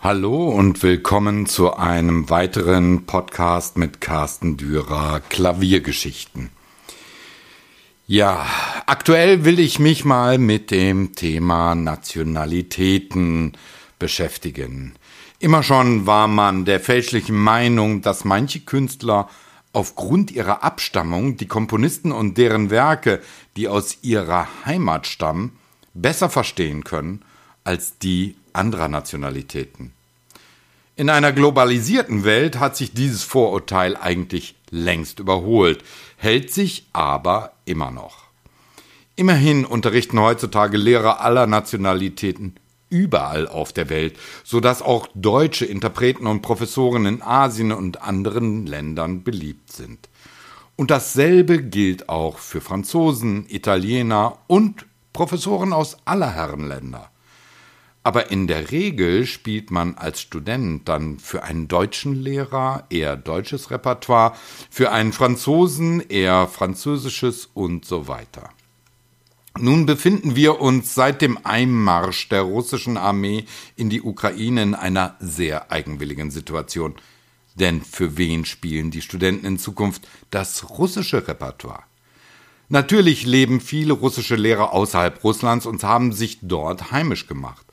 Hallo und willkommen zu einem weiteren Podcast mit Carsten Dürer Klaviergeschichten. Ja, aktuell will ich mich mal mit dem Thema Nationalitäten beschäftigen. Immer schon war man der fälschlichen Meinung, dass manche Künstler aufgrund ihrer Abstammung die Komponisten und deren Werke, die aus ihrer Heimat stammen, besser verstehen können als die anderer Nationalitäten. In einer globalisierten Welt hat sich dieses Vorurteil eigentlich längst überholt, hält sich aber immer noch. Immerhin unterrichten heutzutage Lehrer aller Nationalitäten überall auf der Welt, so dass auch deutsche Interpreten und Professoren in Asien und anderen Ländern beliebt sind. Und dasselbe gilt auch für Franzosen, Italiener und Professoren aus aller Herren Länder. Aber in der Regel spielt man als Student dann für einen deutschen Lehrer eher deutsches Repertoire, für einen Franzosen eher französisches und so weiter. Nun befinden wir uns seit dem Einmarsch der russischen Armee in die Ukraine in einer sehr eigenwilligen Situation. Denn für wen spielen die Studenten in Zukunft das russische Repertoire? Natürlich leben viele russische Lehrer außerhalb Russlands und haben sich dort heimisch gemacht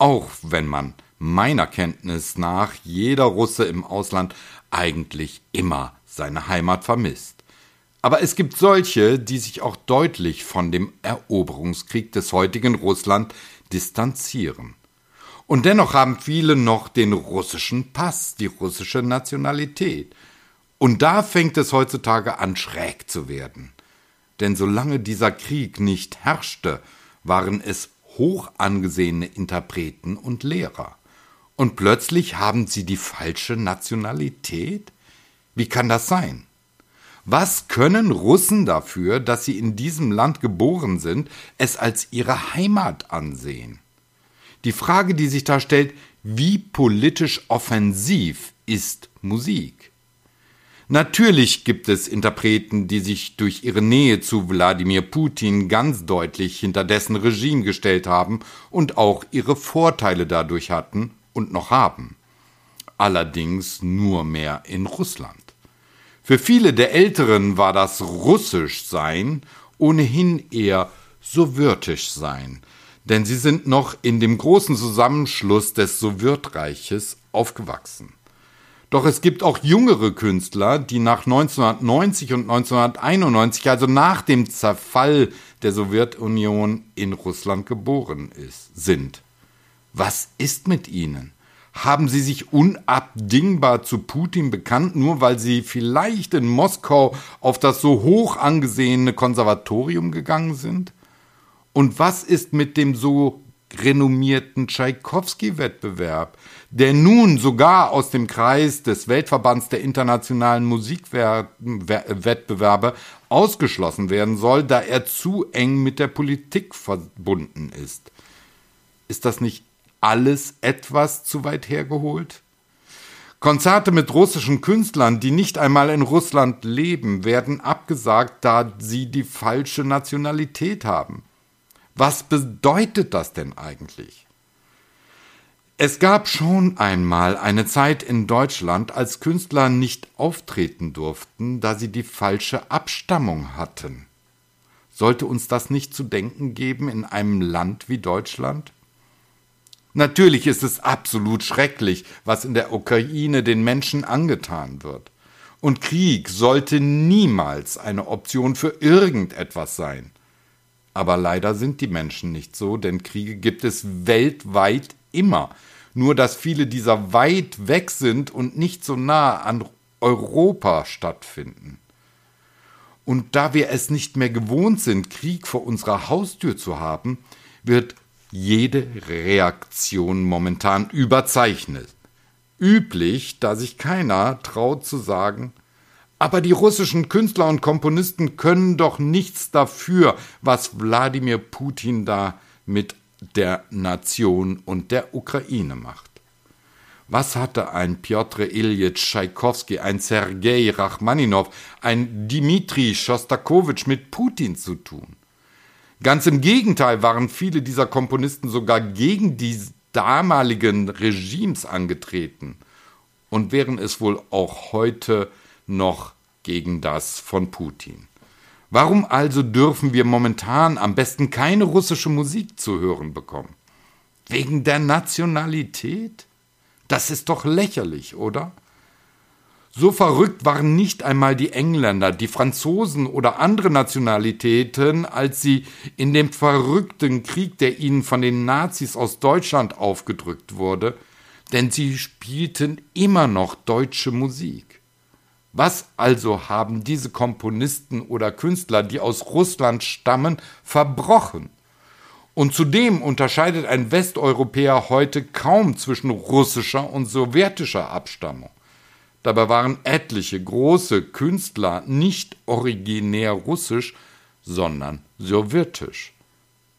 auch wenn man meiner Kenntnis nach jeder Russe im Ausland eigentlich immer seine Heimat vermisst. Aber es gibt solche, die sich auch deutlich von dem Eroberungskrieg des heutigen Russland distanzieren. Und dennoch haben viele noch den russischen Pass, die russische Nationalität. Und da fängt es heutzutage an schräg zu werden. Denn solange dieser Krieg nicht herrschte, waren es hoch angesehene Interpreten und Lehrer. Und plötzlich haben sie die falsche Nationalität? Wie kann das sein? Was können Russen dafür, dass sie in diesem Land geboren sind, es als ihre Heimat ansehen? Die Frage, die sich da stellt, wie politisch offensiv ist Musik? Natürlich gibt es Interpreten, die sich durch ihre Nähe zu Wladimir Putin ganz deutlich hinter dessen Regime gestellt haben und auch ihre Vorteile dadurch hatten und noch haben. Allerdings nur mehr in Russland. Für viele der Älteren war das Russischsein ohnehin eher Sowjetischsein, denn sie sind noch in dem großen Zusammenschluss des Sowjetreiches aufgewachsen. Doch es gibt auch jüngere Künstler, die nach 1990 und 1991, also nach dem Zerfall der Sowjetunion in Russland geboren ist, sind. Was ist mit ihnen? Haben sie sich unabdingbar zu Putin bekannt, nur weil sie vielleicht in Moskau auf das so hoch angesehene Konservatorium gegangen sind? Und was ist mit dem so renommierten Tschaikowski-Wettbewerb, der nun sogar aus dem Kreis des Weltverbands der internationalen Musikwettbewerbe ausgeschlossen werden soll, da er zu eng mit der Politik verbunden ist. Ist das nicht alles etwas zu weit hergeholt? Konzerte mit russischen Künstlern, die nicht einmal in Russland leben, werden abgesagt, da sie die falsche Nationalität haben. Was bedeutet das denn eigentlich? Es gab schon einmal eine Zeit in Deutschland, als Künstler nicht auftreten durften, da sie die falsche Abstammung hatten. Sollte uns das nicht zu denken geben in einem Land wie Deutschland? Natürlich ist es absolut schrecklich, was in der Ukraine den Menschen angetan wird. Und Krieg sollte niemals eine Option für irgendetwas sein. Aber leider sind die Menschen nicht so, denn Kriege gibt es weltweit immer. Nur dass viele dieser weit weg sind und nicht so nah an Europa stattfinden. Und da wir es nicht mehr gewohnt sind, Krieg vor unserer Haustür zu haben, wird jede Reaktion momentan überzeichnet. Üblich, da sich keiner traut zu sagen, aber die russischen Künstler und Komponisten können doch nichts dafür, was Wladimir Putin da mit der Nation und der Ukraine macht. Was hatte ein Piotr Ilyich Tschaikowski, ein Sergei Rachmaninow, ein Dmitri Schostakowitsch mit Putin zu tun? Ganz im Gegenteil waren viele dieser Komponisten sogar gegen die damaligen Regimes angetreten und wären es wohl auch heute noch gegen das von Putin. Warum also dürfen wir momentan am besten keine russische Musik zu hören bekommen? Wegen der Nationalität? Das ist doch lächerlich, oder? So verrückt waren nicht einmal die Engländer, die Franzosen oder andere Nationalitäten, als sie in dem verrückten Krieg, der ihnen von den Nazis aus Deutschland aufgedrückt wurde, denn sie spielten immer noch deutsche Musik. Was also haben diese Komponisten oder Künstler, die aus Russland stammen, verbrochen? Und zudem unterscheidet ein Westeuropäer heute kaum zwischen russischer und sowjetischer Abstammung. Dabei waren etliche große Künstler nicht originär russisch, sondern sowjetisch.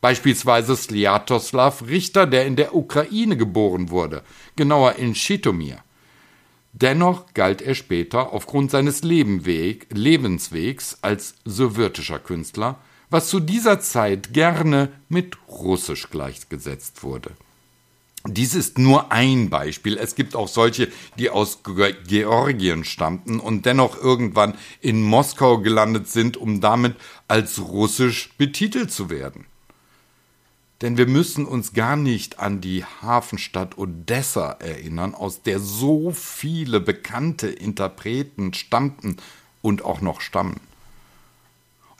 Beispielsweise Sliatoslav Richter, der in der Ukraine geboren wurde, genauer in Schitomir. Dennoch galt er später aufgrund seines Lebenweg, Lebenswegs als sowjetischer Künstler, was zu dieser Zeit gerne mit Russisch gleichgesetzt wurde. Dies ist nur ein Beispiel. Es gibt auch solche, die aus Georgien stammten und dennoch irgendwann in Moskau gelandet sind, um damit als russisch betitelt zu werden. Denn wir müssen uns gar nicht an die Hafenstadt Odessa erinnern, aus der so viele bekannte Interpreten stammten und auch noch stammen.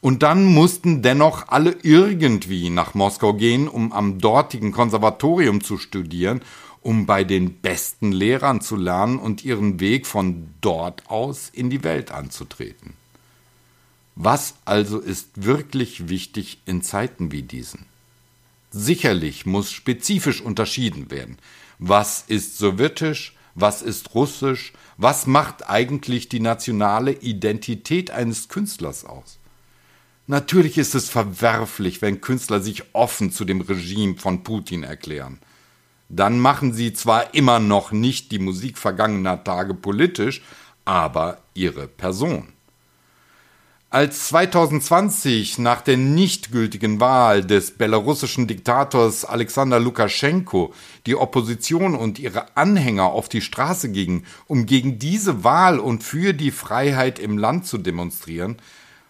Und dann mussten dennoch alle irgendwie nach Moskau gehen, um am dortigen Konservatorium zu studieren, um bei den besten Lehrern zu lernen und ihren Weg von dort aus in die Welt anzutreten. Was also ist wirklich wichtig in Zeiten wie diesen? Sicherlich muss spezifisch unterschieden werden. Was ist sowjetisch? Was ist russisch? Was macht eigentlich die nationale Identität eines Künstlers aus? Natürlich ist es verwerflich, wenn Künstler sich offen zu dem Regime von Putin erklären. Dann machen sie zwar immer noch nicht die Musik vergangener Tage politisch, aber ihre Person. Als 2020 nach der nicht gültigen Wahl des belarussischen Diktators Alexander Lukaschenko die Opposition und ihre Anhänger auf die Straße gingen, um gegen diese Wahl und für die Freiheit im Land zu demonstrieren,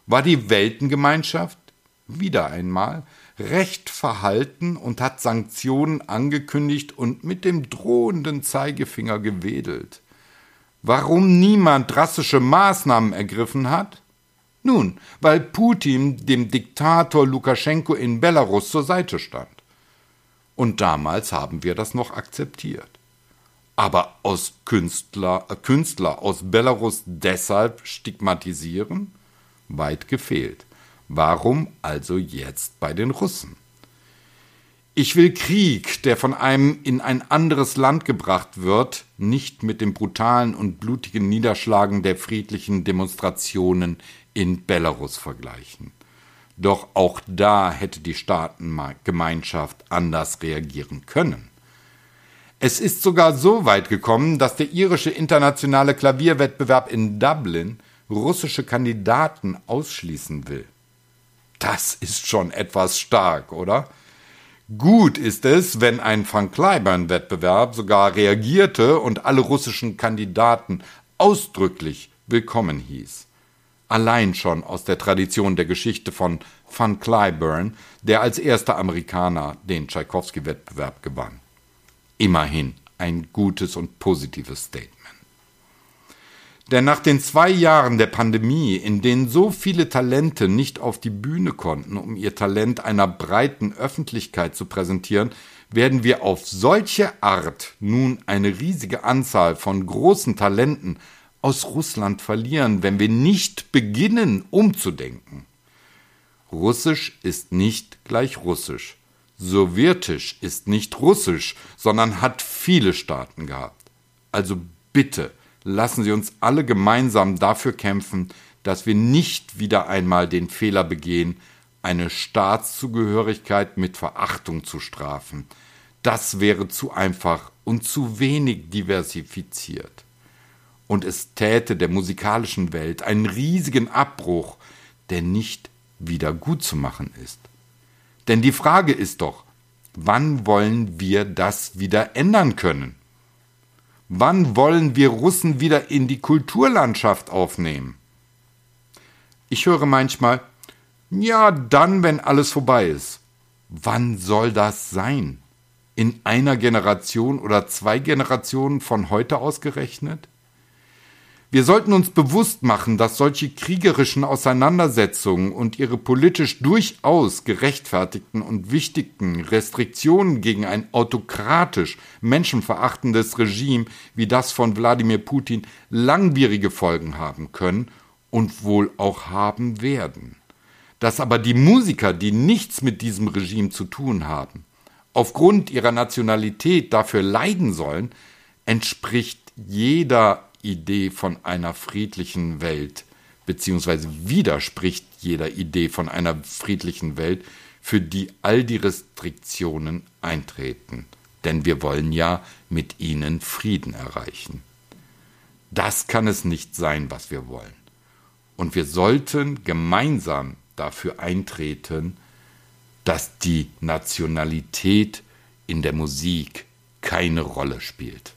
war die Weltengemeinschaft wieder einmal recht verhalten und hat Sanktionen angekündigt und mit dem drohenden Zeigefinger gewedelt. Warum niemand drastische Maßnahmen ergriffen hat? Nun, weil Putin dem Diktator Lukaschenko in Belarus zur Seite stand. Und damals haben wir das noch akzeptiert. Aber aus Künstler, äh, Künstler aus Belarus deshalb stigmatisieren? weit gefehlt. Warum also jetzt bei den Russen? Ich will Krieg, der von einem in ein anderes Land gebracht wird, nicht mit dem brutalen und blutigen Niederschlagen der friedlichen Demonstrationen in Belarus vergleichen. Doch auch da hätte die Staatengemeinschaft anders reagieren können. Es ist sogar so weit gekommen, dass der irische internationale Klavierwettbewerb in Dublin russische Kandidaten ausschließen will. Das ist schon etwas stark, oder? Gut ist es, wenn ein Van Cliburn-Wettbewerb sogar reagierte und alle russischen Kandidaten ausdrücklich willkommen hieß. Allein schon aus der Tradition der Geschichte von Van Cliburn, der als erster Amerikaner den Tschaikowski-Wettbewerb gewann. Immerhin ein gutes und positives Statement. Denn nach den zwei Jahren der Pandemie, in denen so viele Talente nicht auf die Bühne konnten, um ihr Talent einer breiten Öffentlichkeit zu präsentieren, werden wir auf solche Art nun eine riesige Anzahl von großen Talenten aus Russland verlieren, wenn wir nicht beginnen umzudenken. Russisch ist nicht gleich Russisch. Sowjetisch ist nicht Russisch, sondern hat viele Staaten gehabt. Also bitte, lassen Sie uns alle gemeinsam dafür kämpfen, dass wir nicht wieder einmal den Fehler begehen, eine Staatszugehörigkeit mit Verachtung zu strafen. Das wäre zu einfach und zu wenig diversifiziert. Und es täte der musikalischen Welt einen riesigen Abbruch, der nicht wieder gut zu machen ist. Denn die Frage ist doch, Wann wollen wir das wieder ändern können? Wann wollen wir Russen wieder in die Kulturlandschaft aufnehmen? Ich höre manchmal, ja, dann, wenn alles vorbei ist. Wann soll das sein? In einer Generation oder zwei Generationen von heute ausgerechnet? Wir sollten uns bewusst machen, dass solche kriegerischen Auseinandersetzungen und ihre politisch durchaus gerechtfertigten und wichtigen Restriktionen gegen ein autokratisch menschenverachtendes Regime wie das von Wladimir Putin langwierige Folgen haben können und wohl auch haben werden. Dass aber die Musiker, die nichts mit diesem Regime zu tun haben, aufgrund ihrer Nationalität dafür leiden sollen, entspricht jeder Idee von einer friedlichen Welt, beziehungsweise widerspricht jeder Idee von einer friedlichen Welt, für die all die Restriktionen eintreten. Denn wir wollen ja mit ihnen Frieden erreichen. Das kann es nicht sein, was wir wollen. Und wir sollten gemeinsam dafür eintreten, dass die Nationalität in der Musik keine Rolle spielt.